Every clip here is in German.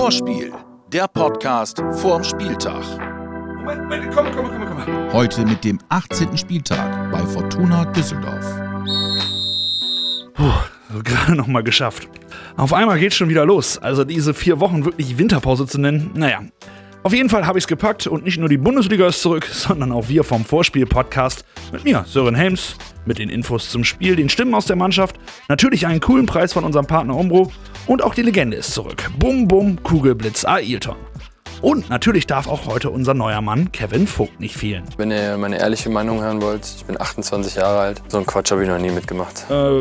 Vorspiel, der Podcast vorm Spieltag. Moment, Moment, komm, komm, komm, komm. Heute mit dem 18. Spieltag bei Fortuna Düsseldorf. Puh, so gerade noch mal geschafft. Auf einmal geht's schon wieder los. Also diese vier Wochen wirklich Winterpause zu nennen, naja. Auf jeden Fall habe ich es gepackt und nicht nur die Bundesliga ist zurück, sondern auch wir vom Vorspiel-Podcast mit mir, Sören Helms, mit den Infos zum Spiel, den Stimmen aus der Mannschaft, natürlich einen coolen Preis von unserem Partner Umbro und auch die Legende ist zurück. Bum Bum Kugelblitz Ailton. Und natürlich darf auch heute unser neuer Mann Kevin Vogt nicht fehlen. Wenn ihr meine ehrliche Meinung hören wollt, ich bin 28 Jahre alt. So einen Quatsch habe ich noch nie mitgemacht. Äh,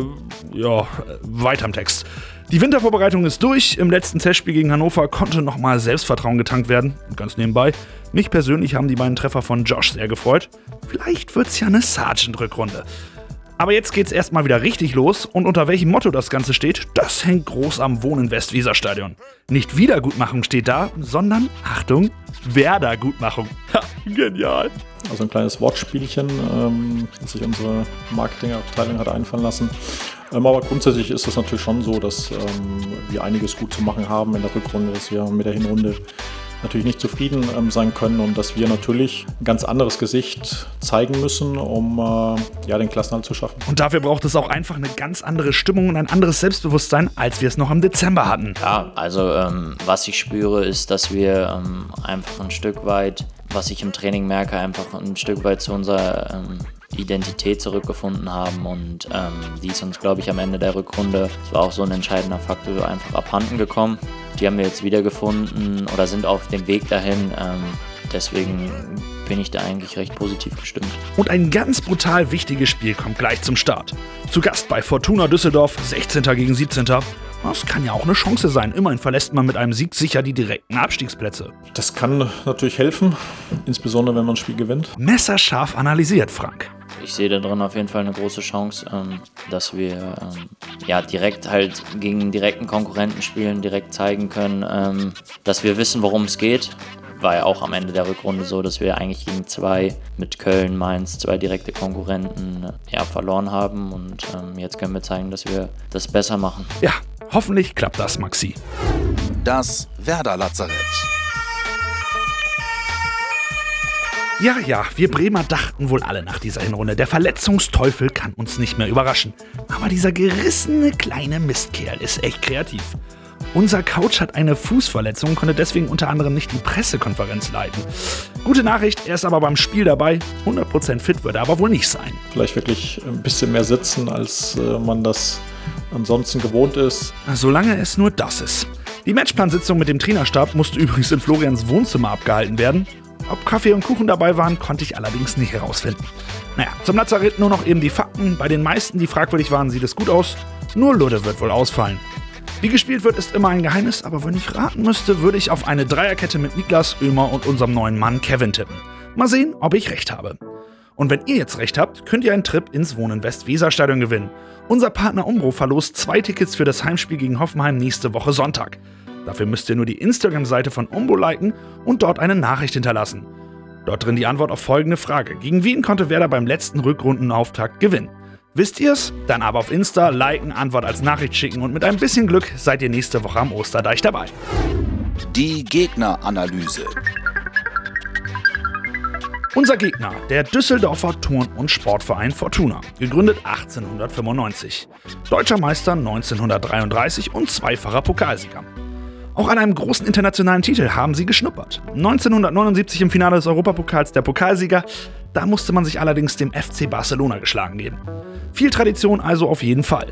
ja, weiter im Text. Die Wintervorbereitung ist durch. Im letzten Testspiel gegen Hannover konnte nochmal Selbstvertrauen getankt werden. Ganz nebenbei. Mich persönlich haben die beiden Treffer von Josh sehr gefreut. Vielleicht wird's ja eine Sargent-Rückrunde. Aber jetzt geht's erstmal wieder richtig los und unter welchem Motto das Ganze steht, das hängt groß am Wohnen Westweserstadion. Nicht Wiedergutmachung steht da, sondern, Achtung, Werder-Gutmachung. Ha, genial. Also ein kleines Wortspielchen, ähm, das sich unsere Marketingabteilung hat einfallen lassen. Ähm, aber grundsätzlich ist es natürlich schon so, dass ähm, wir einiges gut zu machen haben in der Rückrunde, dass wir mit der Hinrunde natürlich nicht zufrieden ähm, sein können und dass wir natürlich ein ganz anderes Gesicht zeigen müssen, um äh, ja, den Klassenhalt zu schaffen. Und dafür braucht es auch einfach eine ganz andere Stimmung und ein anderes Selbstbewusstsein, als wir es noch im Dezember hatten. Ja, also ähm, was ich spüre, ist, dass wir ähm, einfach ein Stück weit, was ich im Training merke, einfach ein Stück weit zu unserer Identität zurückgefunden haben und ähm, die ist uns, glaube ich, am Ende der Rückrunde, das war auch so ein entscheidender Faktor, einfach abhanden gekommen. Die haben wir jetzt wiedergefunden oder sind auf dem Weg dahin. Ähm, deswegen bin ich da eigentlich recht positiv gestimmt. Und ein ganz brutal wichtiges Spiel kommt gleich zum Start. Zu Gast bei Fortuna Düsseldorf, 16. gegen 17. Das kann ja auch eine Chance sein. Immerhin verlässt man mit einem Sieg sicher die direkten Abstiegsplätze. Das kann natürlich helfen, insbesondere wenn man ein Spiel gewinnt. Messerscharf analysiert, Frank. Ich sehe da drin auf jeden Fall eine große Chance, ähm, dass wir ähm, ja direkt halt gegen einen direkten Konkurrenten spielen, direkt zeigen können, ähm, dass wir wissen, worum es geht. War ja auch am Ende der Rückrunde so, dass wir eigentlich gegen zwei mit Köln, Mainz, zwei direkte Konkurrenten äh, ja, verloren haben. Und ähm, jetzt können wir zeigen, dass wir das besser machen. Ja, hoffentlich klappt das, Maxi. Das Werder Lazarett. Ja, ja, wir Bremer dachten wohl alle nach dieser Hinrunde, der Verletzungsteufel kann uns nicht mehr überraschen. Aber dieser gerissene kleine Mistkerl ist echt kreativ. Unser Couch hat eine Fußverletzung, konnte deswegen unter anderem nicht die Pressekonferenz leiten. Gute Nachricht, er ist aber beim Spiel dabei. 100% fit wird er aber wohl nicht sein. Vielleicht wirklich ein bisschen mehr sitzen, als äh, man das ansonsten gewohnt ist. Solange es nur das ist. Die Matchplansitzung mit dem Trainerstab musste übrigens in Florians Wohnzimmer abgehalten werden. Ob Kaffee und Kuchen dabei waren, konnte ich allerdings nicht herausfinden. Naja, zum Lazarett nur noch eben die Fakten. Bei den meisten, die fragwürdig waren, sieht es gut aus. Nur Ludde wird wohl ausfallen. Wie gespielt wird, ist immer ein Geheimnis, aber wenn ich raten müsste, würde ich auf eine Dreierkette mit Niklas, Ömer und unserem neuen Mann Kevin tippen. Mal sehen, ob ich recht habe. Und wenn ihr jetzt recht habt, könnt ihr einen Trip ins Wohnen West-Weser-Stadion gewinnen. Unser Partner Umbro verlost zwei Tickets für das Heimspiel gegen Hoffenheim nächste Woche Sonntag. Dafür müsst ihr nur die Instagram-Seite von Umbo liken und dort eine Nachricht hinterlassen. Dort drin die Antwort auf folgende Frage. Gegen wen konnte Werder beim letzten Rückrundenauftakt gewinnen? Wisst ihr's? Dann aber auf Insta liken, Antwort als Nachricht schicken und mit ein bisschen Glück seid ihr nächste Woche am Osterdeich dabei. Die Gegneranalyse. Unser Gegner, der Düsseldorfer Turn- und Sportverein Fortuna, gegründet 1895. Deutscher Meister 1933 und zweifacher Pokalsieger. Auch an einem großen internationalen Titel haben sie geschnuppert. 1979 im Finale des Europapokals der Pokalsieger, da musste man sich allerdings dem FC Barcelona geschlagen geben. Viel Tradition also auf jeden Fall.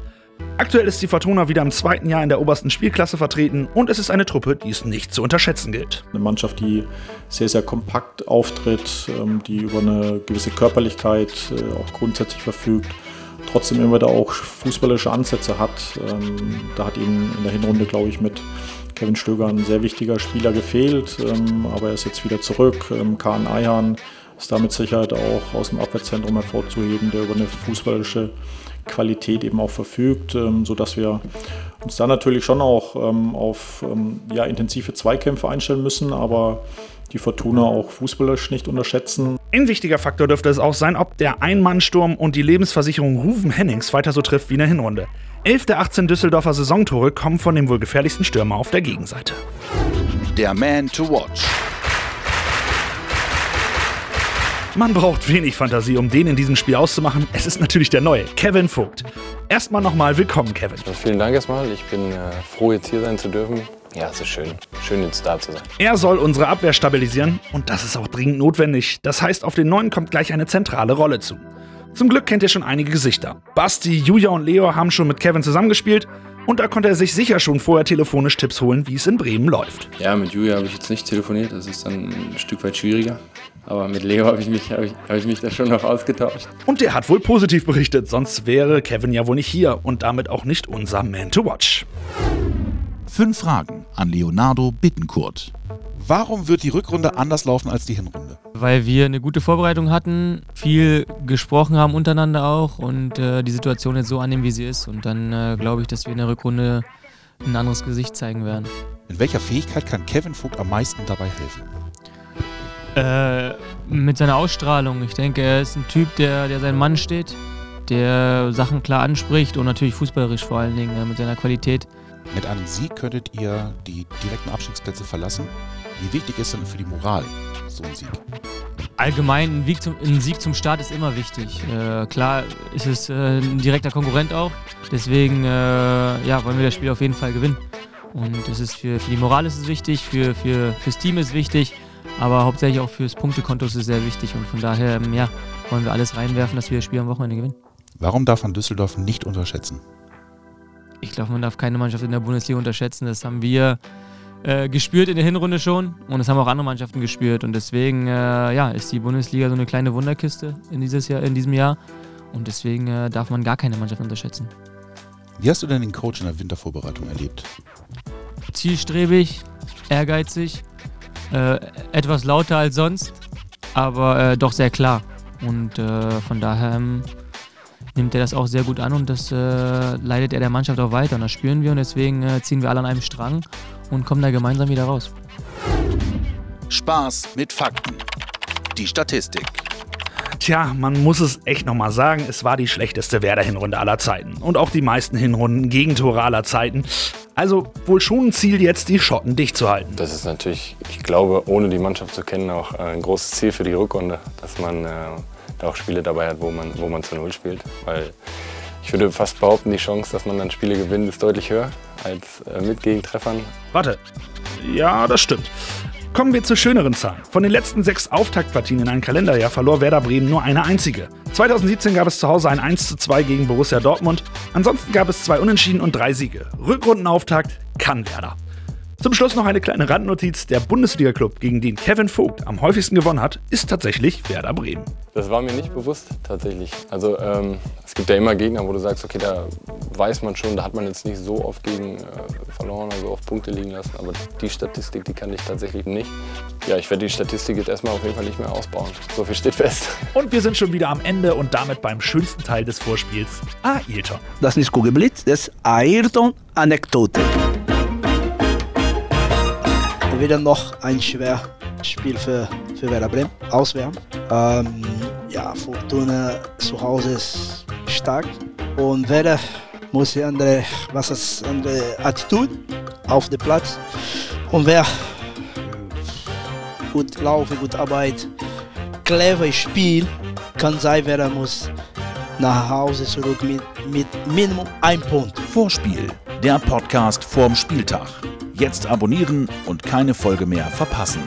Aktuell ist die Fortuna wieder im zweiten Jahr in der obersten Spielklasse vertreten und es ist eine Truppe, die es nicht zu unterschätzen gilt. Eine Mannschaft, die sehr, sehr kompakt auftritt, ähm, die über eine gewisse Körperlichkeit äh, auch grundsätzlich verfügt, trotzdem immer wieder auch fußballische Ansätze hat. Ähm, da hat ihnen in der Hinrunde, glaube ich, mit Kevin Stöger ein sehr wichtiger Spieler gefehlt, ähm, aber er ist jetzt wieder zurück. Kahn Ayhan ist damit Sicherheit auch aus dem Abwehrzentrum hervorzuheben, der über eine fußballische Qualität eben auch verfügt, ähm, sodass wir uns da natürlich schon auch ähm, auf ähm, ja, intensive Zweikämpfe einstellen müssen, aber die Fortuna auch fußballerisch nicht unterschätzen. Ein wichtiger Faktor dürfte es auch sein, ob der Ein-Mann-Sturm und die Lebensversicherung Ruven Hennings weiter so trifft wie in der Hinrunde. 11 der 18 Düsseldorfer Saisontore kommen von dem wohl gefährlichsten Stürmer auf der Gegenseite. Der Man to Watch. Man braucht wenig Fantasie, um den in diesem Spiel auszumachen. Es ist natürlich der neue, Kevin Vogt. Erstmal nochmal willkommen, Kevin. Vielen Dank erstmal. Ich bin äh, froh, jetzt hier sein zu dürfen. Ja, es ist schön. Schön, jetzt da zu sein. Er soll unsere Abwehr stabilisieren und das ist auch dringend notwendig. Das heißt, auf den Neuen kommt gleich eine zentrale Rolle zu. Zum Glück kennt ihr schon einige Gesichter. Basti, Julia und Leo haben schon mit Kevin zusammengespielt und da konnte er sich sicher schon vorher telefonisch Tipps holen, wie es in Bremen läuft. Ja, mit Julia habe ich jetzt nicht telefoniert. Das ist dann ein Stück weit schwieriger. Aber mit Leo habe ich, mich, hab ich, hab ich mich da schon noch ausgetauscht. Und der hat wohl positiv berichtet, sonst wäre Kevin ja wohl nicht hier und damit auch nicht unser Man to Watch. Fünf Fragen an Leonardo Bittenkurt. Warum wird die Rückrunde anders laufen als die Hinrunde? Weil wir eine gute Vorbereitung hatten, viel gesprochen haben untereinander auch und äh, die Situation jetzt so annehmen, wie sie ist. Und dann äh, glaube ich, dass wir in der Rückrunde ein anderes Gesicht zeigen werden. In welcher Fähigkeit kann Kevin Vogt am meisten dabei helfen? Äh, mit seiner Ausstrahlung. Ich denke, er ist ein Typ, der, der seinen Mann steht, der Sachen klar anspricht und natürlich fußballerisch vor allen Dingen äh, mit seiner Qualität. Mit einem Sieg könntet ihr die direkten Abstiegsplätze verlassen. Wie wichtig ist denn für die Moral so ein Sieg? Allgemein, ein, Sieg zum, ein Sieg zum Start ist immer wichtig. Äh, klar ist es äh, ein direkter Konkurrent auch. Deswegen äh, ja, wollen wir das Spiel auf jeden Fall gewinnen. Und das ist für, für die Moral ist es wichtig, für, für, fürs Team ist es wichtig, aber hauptsächlich auch fürs Punktekonto ist es sehr wichtig. Und von daher ähm, ja, wollen wir alles reinwerfen, dass wir das Spiel am Wochenende gewinnen. Warum darf man Düsseldorf nicht unterschätzen? Ich glaube, man darf keine Mannschaft in der Bundesliga unterschätzen. Das haben wir äh, gespürt in der Hinrunde schon und das haben auch andere Mannschaften gespürt. Und deswegen äh, ja, ist die Bundesliga so eine kleine Wunderkiste in, dieses Jahr, in diesem Jahr. Und deswegen äh, darf man gar keine Mannschaft unterschätzen. Wie hast du denn den Coach in der Wintervorbereitung erlebt? Zielstrebig, ehrgeizig, äh, etwas lauter als sonst, aber äh, doch sehr klar. Und äh, von daher ähm, nimmt er das auch sehr gut an und das leitet er der Mannschaft auch weiter. Und das spüren wir und deswegen ziehen wir alle an einem Strang und kommen da gemeinsam wieder raus. Spaß mit Fakten. Die Statistik. Tja, man muss es echt nochmal sagen, es war die schlechteste Werder-Hinrunde aller Zeiten. Und auch die meisten Hinrunden Gegentore aller Zeiten. Also wohl schon ein Ziel, jetzt die Schotten dicht zu halten. Das ist natürlich, ich glaube, ohne die Mannschaft zu kennen, auch ein großes Ziel für die Rückrunde, dass man äh, auch Spiele dabei hat, wo man, wo man zu Null spielt. Weil ich würde fast behaupten, die Chance, dass man dann Spiele gewinnt, ist deutlich höher als äh, mit Gegentreffern. Warte, ja, das stimmt. Kommen wir zu schöneren Zahlen. Von den letzten sechs Auftaktpartien in einem Kalenderjahr verlor Werder Bremen nur eine einzige. 2017 gab es zu Hause ein 1:2 gegen Borussia Dortmund. Ansonsten gab es zwei Unentschieden und drei Siege. Rückrundenauftakt kann Werder. Zum Schluss noch eine kleine Randnotiz. Der Bundesliga-Club, gegen den Kevin Vogt am häufigsten gewonnen hat, ist tatsächlich Werder Bremen. Das war mir nicht bewusst, tatsächlich. Also ähm, es gibt ja immer Gegner, wo du sagst, okay, da weiß man schon, da hat man jetzt nicht so oft gegen äh, verloren, also auf Punkte liegen lassen. Aber die Statistik, die kann ich tatsächlich nicht. Ja, ich werde die Statistik jetzt erstmal auf jeden Fall nicht mehr ausbauen. So viel steht fest. Und wir sind schon wieder am Ende und damit beim schönsten Teil des Vorspiels, Ayrton. Das ist Kugelblitz, das Ayrton-Anekdote wieder noch ein schweres Spiel für, für Werder Bremen, auswärts. Ähm, ja, Fortuna zu Hause ist stark und Werder muss eine andere, was ist, andere Attitude auf dem Platz. Und wer gut laufen, gut Arbeit, clever Spiel, kann sein, Werder muss nach Hause zurück mit, mit Minimum ein Punkt. Vorspiel, der Podcast vorm Spieltag. Jetzt abonnieren und keine Folge mehr verpassen.